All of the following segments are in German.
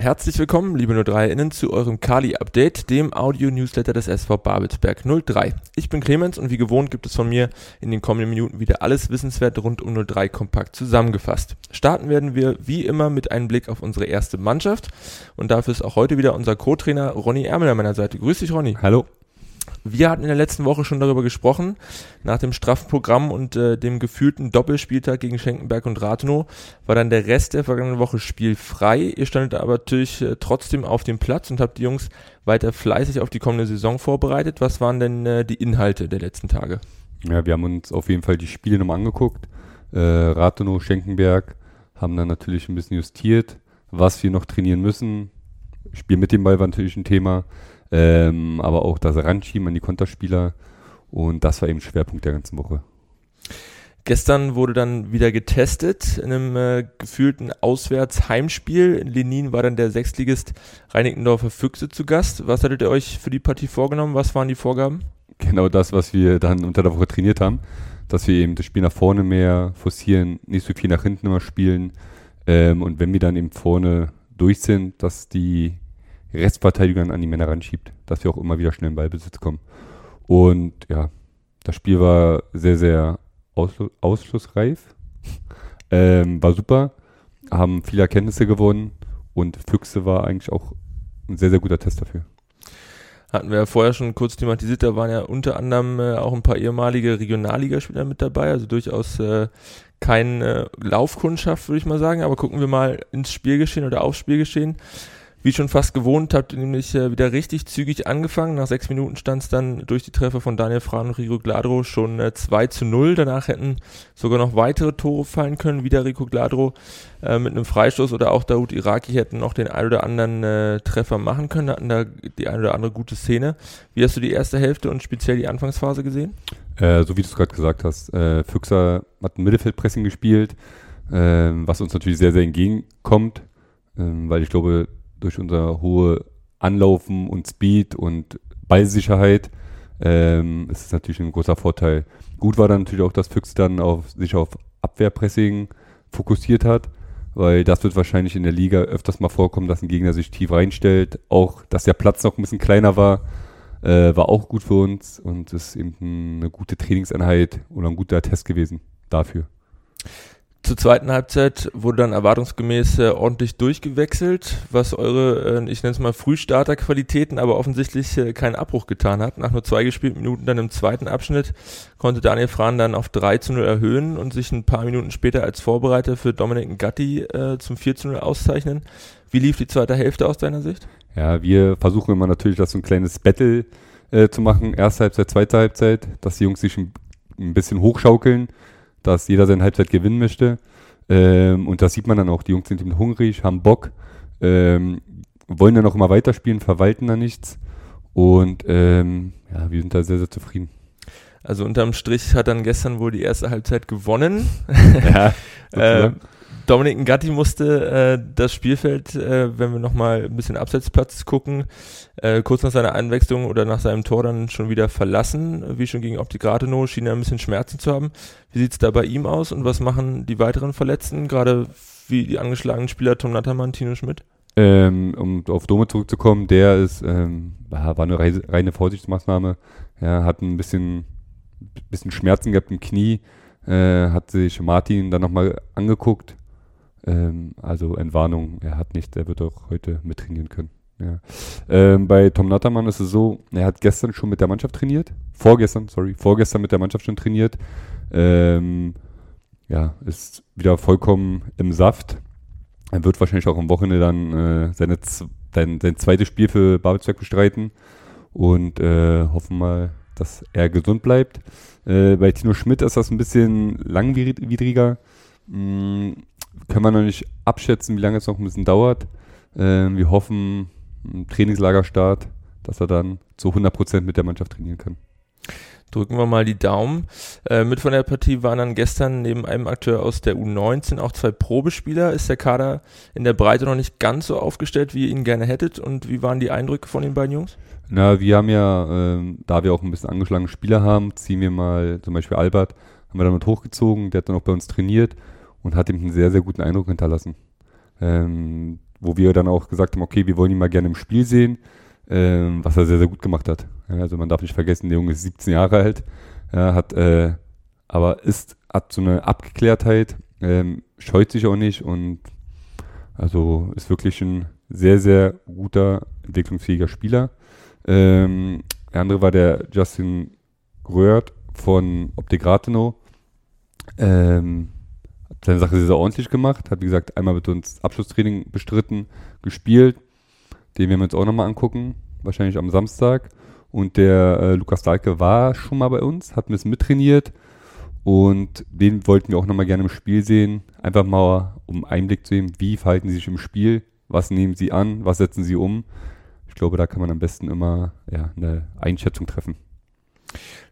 Herzlich willkommen, liebe 03-Innen, zu eurem Kali-Update, dem Audio-Newsletter des SV Babelsberg 03. Ich bin Clemens und wie gewohnt gibt es von mir in den kommenden Minuten wieder alles Wissenswerte rund um 03 kompakt zusammengefasst. Starten werden wir wie immer mit einem Blick auf unsere erste Mannschaft und dafür ist auch heute wieder unser Co-Trainer Ronny Ärmel an meiner Seite. Grüß dich, Ronny. Hallo. Wir hatten in der letzten Woche schon darüber gesprochen. Nach dem straffen Programm und äh, dem gefühlten Doppelspieltag gegen Schenkenberg und Rathenow war dann der Rest der vergangenen Woche spielfrei. Ihr standet aber natürlich äh, trotzdem auf dem Platz und habt die Jungs weiter fleißig auf die kommende Saison vorbereitet. Was waren denn äh, die Inhalte der letzten Tage? Ja, wir haben uns auf jeden Fall die Spiele nochmal angeguckt. Äh, Rathenow, Schenkenberg haben dann natürlich ein bisschen justiert, was wir noch trainieren müssen. Spiel mit dem Ball war natürlich ein Thema ähm, aber auch das Ranschieben an die Konterspieler und das war eben Schwerpunkt der ganzen Woche. Gestern wurde dann wieder getestet in einem äh, gefühlten Auswärts-Heimspiel. In Lenin war dann der Sechstligist Reinickendorfer Füchse zu Gast. Was hattet ihr euch für die Partie vorgenommen? Was waren die Vorgaben? Genau das, was wir dann unter der Woche trainiert haben. Dass wir eben das Spiel nach vorne mehr forcieren, nicht so viel nach hinten immer spielen. Ähm, und wenn wir dann eben vorne durch sind, dass die Restverteidigung an die Männer ranschiebt, dass wir auch immer wieder schnell in Ballbesitz kommen. Und ja, das Spiel war sehr, sehr ausschlu ausschlussreif. ähm, war super, haben viele Erkenntnisse gewonnen und Füchse war eigentlich auch ein sehr, sehr guter Test dafür. Hatten wir ja vorher schon kurz thematisiert, da waren ja unter anderem äh, auch ein paar ehemalige Regionalligaspieler mit dabei, also durchaus äh, keine Laufkundschaft, würde ich mal sagen, aber gucken wir mal ins Spielgeschehen oder aufs Spielgeschehen wie schon fast gewohnt, habt ihr nämlich äh, wieder richtig zügig angefangen. Nach sechs Minuten stand es dann durch die Treffer von Daniel Fran und Rico Gladro schon äh, 2 zu 0. Danach hätten sogar noch weitere Tore fallen können. Wieder Rico Gladro äh, mit einem Freistoß oder auch Daoud Iraki hätten noch den ein oder anderen äh, Treffer machen können, hatten da die ein oder andere gute Szene. Wie hast du die erste Hälfte und speziell die Anfangsphase gesehen? Äh, so wie du es gerade gesagt hast, äh, Füchser hat ein Mittelfeldpressing gespielt, äh, was uns natürlich sehr, sehr entgegenkommt, äh, weil ich glaube, durch unser hohe Anlaufen und Speed und Ballsicherheit ähm, ist es natürlich ein großer Vorteil. Gut war dann natürlich auch, dass Füchs dann auf, sich auf Abwehrpressing fokussiert hat, weil das wird wahrscheinlich in der Liga öfters mal vorkommen, dass ein Gegner sich tief reinstellt. Auch, dass der Platz noch ein bisschen kleiner war, äh, war auch gut für uns und ist eben eine gute Trainingseinheit oder ein guter Test gewesen dafür. Zur zweiten Halbzeit wurde dann erwartungsgemäß äh, ordentlich durchgewechselt, was eure, äh, ich nenne es mal Frühstarterqualitäten, aber offensichtlich äh, keinen Abbruch getan hat. Nach nur zwei gespielten Minuten dann im zweiten Abschnitt konnte Daniel Frahn dann auf 3 zu 0 erhöhen und sich ein paar Minuten später als Vorbereiter für Dominik Gatti äh, zum 4 zu 0 auszeichnen. Wie lief die zweite Hälfte aus deiner Sicht? Ja, wir versuchen immer natürlich, das so ein kleines Battle äh, zu machen. Erste Halbzeit, zweite Halbzeit, dass die Jungs sich ein, ein bisschen hochschaukeln dass jeder seine Halbzeit gewinnen möchte. Ähm, und das sieht man dann auch. Die Jungs sind eben hungrig, haben Bock, ähm, wollen dann auch immer weiterspielen, verwalten da nichts. Und ähm, ja, wir sind da sehr, sehr zufrieden. Also unterm Strich hat dann gestern wohl die erste Halbzeit gewonnen. Ja, äh, Dominik Ngatti musste äh, das Spielfeld, äh, wenn wir nochmal ein bisschen Absetzplatz gucken, äh, kurz nach seiner Einwechslung oder nach seinem Tor dann schon wieder verlassen. Wie schon gegen Optik Rathenow schien er ein bisschen Schmerzen zu haben. Wie sieht's da bei ihm aus und was machen die weiteren Verletzten, gerade wie die angeschlagenen Spieler Tom Nattermann, Tino Schmidt? Ähm, um auf Dome zurückzukommen, der ist, ähm, war eine reine Vorsichtsmaßnahme. Er hat ein bisschen, bisschen Schmerzen gehabt im Knie, äh, hat sich Martin dann nochmal angeguckt, ähm, also Entwarnung, er hat nichts, er wird auch heute mittrainieren können. Ja. Ähm, bei Tom Nattermann ist es so, er hat gestern schon mit der Mannschaft trainiert. Vorgestern, sorry, vorgestern mit der Mannschaft schon trainiert. Ähm, ja, ist wieder vollkommen im Saft. Er wird wahrscheinlich auch am Wochenende dann äh, seine, sein, sein zweites Spiel für Babelsberg bestreiten und äh, hoffen mal, dass er gesund bleibt. Äh, bei Tino Schmidt ist das ein bisschen langwidriger. Mm, können wir noch nicht abschätzen, wie lange es noch ein bisschen dauert. Äh, wir hoffen, ein Trainingslagerstart, dass er dann zu 100% mit der Mannschaft trainieren kann. Drücken wir mal die Daumen. Äh, mit von der Partie waren dann gestern neben einem Akteur aus der U19 auch zwei Probespieler. Ist der Kader in der Breite noch nicht ganz so aufgestellt, wie ihr ihn gerne hättet? Und wie waren die Eindrücke von den beiden Jungs? Na, wir haben ja, äh, da wir auch ein bisschen angeschlagene Spieler haben, ziehen wir mal zum Beispiel Albert, haben wir damit hochgezogen, der hat dann auch bei uns trainiert und hat ihm einen sehr, sehr guten Eindruck hinterlassen. Ähm, wo wir dann auch gesagt haben, okay, wir wollen ihn mal gerne im Spiel sehen, ähm, was er sehr, sehr gut gemacht hat. Ja, also man darf nicht vergessen, der Junge ist 17 Jahre alt, ja, hat, äh, aber ist, hat so eine Abgeklärtheit, ähm, scheut sich auch nicht und also ist wirklich ein sehr, sehr guter, entwicklungsfähiger Spieler. Ähm, der andere war der Justin Röhrt von Optik Rathenow. Ähm, seine Sache sehr, sehr ordentlich gemacht. Hat, wie gesagt, einmal mit uns Abschlusstraining bestritten, gespielt. Den werden wir uns auch nochmal angucken. Wahrscheinlich am Samstag. Und der äh, Lukas Dahlke war schon mal bei uns, hat ein bisschen mittrainiert. Und den wollten wir auch nochmal gerne im Spiel sehen. Einfach mal, um Einblick zu nehmen, wie verhalten sie sich im Spiel, was nehmen sie an, was setzen sie um. Ich glaube, da kann man am besten immer ja, eine Einschätzung treffen.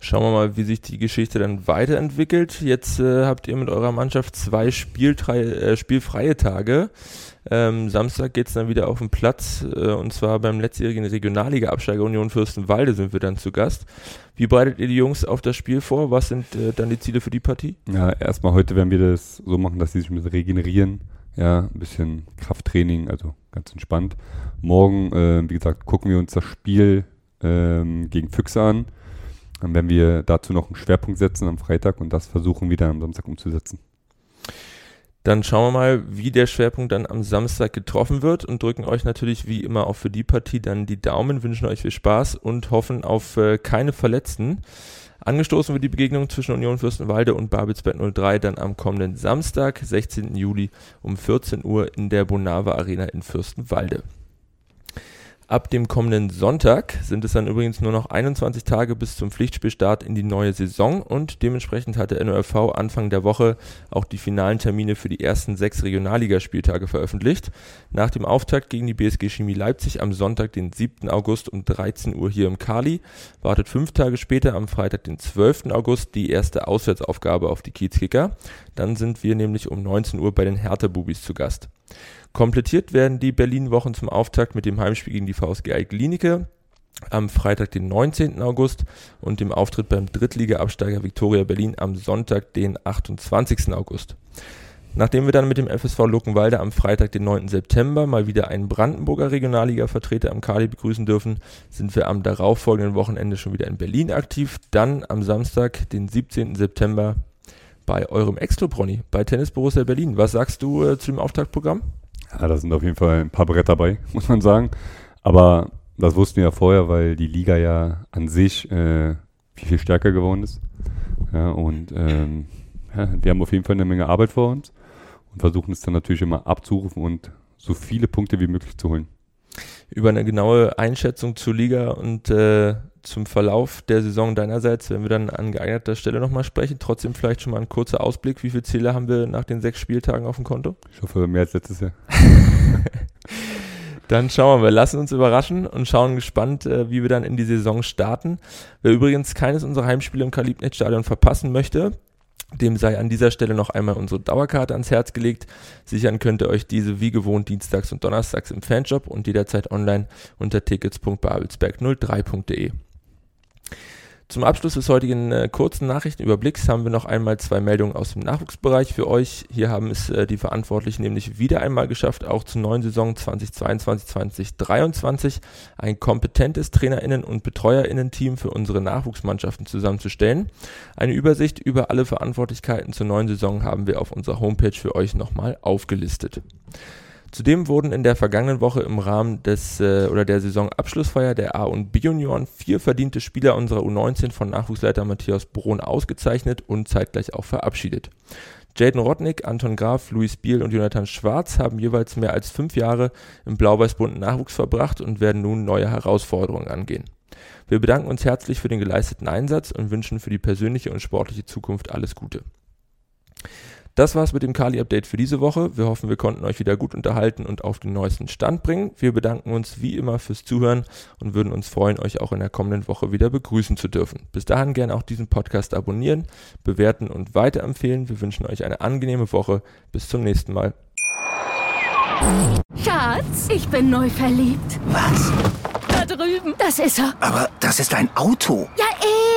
Schauen wir mal, wie sich die Geschichte dann weiterentwickelt. Jetzt äh, habt ihr mit eurer Mannschaft zwei Spieltrei äh, spielfreie Tage. Ähm, Samstag geht es dann wieder auf den Platz äh, und zwar beim letztjährigen Regionalliga-Absteiger Union Fürstenwalde sind wir dann zu Gast. Wie bereitet ihr die Jungs auf das Spiel vor? Was sind äh, dann die Ziele für die Partie? Ja, erstmal heute werden wir das so machen, dass sie sich ein bisschen regenerieren. Ja, ein bisschen Krafttraining, also ganz entspannt. Morgen, äh, wie gesagt, gucken wir uns das Spiel ähm, gegen Füchse an dann werden wir dazu noch einen Schwerpunkt setzen am Freitag und das versuchen wieder am Samstag umzusetzen. Dann schauen wir mal, wie der Schwerpunkt dann am Samstag getroffen wird und drücken euch natürlich wie immer auch für die Partie dann die Daumen, wünschen euch viel Spaß und hoffen auf äh, keine Verletzten. Angestoßen wird die Begegnung zwischen Union Fürstenwalde und Babelsberg 03 dann am kommenden Samstag, 16. Juli um 14 Uhr in der Bonava Arena in Fürstenwalde. Ab dem kommenden Sonntag sind es dann übrigens nur noch 21 Tage bis zum Pflichtspielstart in die neue Saison und dementsprechend hat der NORV Anfang der Woche auch die finalen Termine für die ersten sechs Regionalligaspieltage veröffentlicht. Nach dem Auftakt gegen die BSG Chemie Leipzig am Sonntag, den 7. August um 13 Uhr hier im Kali, wartet fünf Tage später am Freitag, den 12. August, die erste Auswärtsaufgabe auf die Kiezkicker. Dann sind wir nämlich um 19 Uhr bei den Hertha-Bubis zu Gast. Komplettiert werden die Berlin-Wochen zum Auftakt mit dem Heimspiel gegen die VSG Altklinike am Freitag, den 19. August und dem Auftritt beim Drittliga-Absteiger Viktoria Berlin am Sonntag, den 28. August. Nachdem wir dann mit dem FSV Luckenwalde am Freitag, den 9. September, mal wieder einen Brandenburger Regionalliga-Vertreter am Kali begrüßen dürfen, sind wir am darauffolgenden Wochenende schon wieder in Berlin aktiv. Dann am Samstag, den 17. September, bei eurem Extro-Brony, bei Tennis Borussia Berlin. Was sagst du äh, zu dem Auftaktprogramm? Ja, da sind auf jeden Fall ein paar Bretter dabei, muss man sagen. Aber das wussten wir ja vorher, weil die Liga ja an sich äh, viel, viel stärker geworden ist. Ja, und ähm, ja, wir haben auf jeden Fall eine Menge Arbeit vor uns und versuchen es dann natürlich immer abzurufen und so viele Punkte wie möglich zu holen. Über eine genaue Einschätzung zur Liga und äh, zum Verlauf der Saison deinerseits, wenn wir dann an geeigneter Stelle nochmal sprechen. Trotzdem vielleicht schon mal ein kurzer Ausblick. Wie viele Ziele haben wir nach den sechs Spieltagen auf dem Konto? Ich hoffe, mehr als letztes Jahr. Dann schauen wir, wir lassen uns überraschen und schauen gespannt, äh, wie wir dann in die Saison starten. Wer übrigens keines unserer Heimspiele im Kalibnet-Stadion verpassen möchte, dem sei an dieser Stelle noch einmal unsere Dauerkarte ans Herz gelegt. Sichern könnt ihr euch diese wie gewohnt dienstags und donnerstags im Fanshop und jederzeit online unter tickets.babelsberg03.de. Zum Abschluss des heutigen äh, kurzen Nachrichtenüberblicks haben wir noch einmal zwei Meldungen aus dem Nachwuchsbereich für euch. Hier haben es äh, die Verantwortlichen nämlich wieder einmal geschafft, auch zur neuen Saison 2022-2023 ein kompetentes TrainerInnen- und BetreuerInnen-Team für unsere Nachwuchsmannschaften zusammenzustellen. Eine Übersicht über alle Verantwortlichkeiten zur neuen Saison haben wir auf unserer Homepage für euch nochmal aufgelistet. Zudem wurden in der vergangenen Woche im Rahmen des äh, oder der Saisonabschlussfeier der A- und B-Junioren vier verdiente Spieler unserer U19 von Nachwuchsleiter Matthias Brun ausgezeichnet und zeitgleich auch verabschiedet. Jaden Rodnick, Anton Graf, Luis Biel und Jonathan Schwarz haben jeweils mehr als fünf Jahre im blau-weiß-bunten Nachwuchs verbracht und werden nun neue Herausforderungen angehen. Wir bedanken uns herzlich für den geleisteten Einsatz und wünschen für die persönliche und sportliche Zukunft alles Gute. Das war's mit dem Kali-Update für diese Woche. Wir hoffen, wir konnten euch wieder gut unterhalten und auf den neuesten Stand bringen. Wir bedanken uns wie immer fürs Zuhören und würden uns freuen, euch auch in der kommenden Woche wieder begrüßen zu dürfen. Bis dahin gerne auch diesen Podcast abonnieren, bewerten und weiterempfehlen. Wir wünschen euch eine angenehme Woche. Bis zum nächsten Mal. Schatz, ich bin neu verliebt. Was? Da drüben. Das ist er. Aber das ist ein Auto. Ja,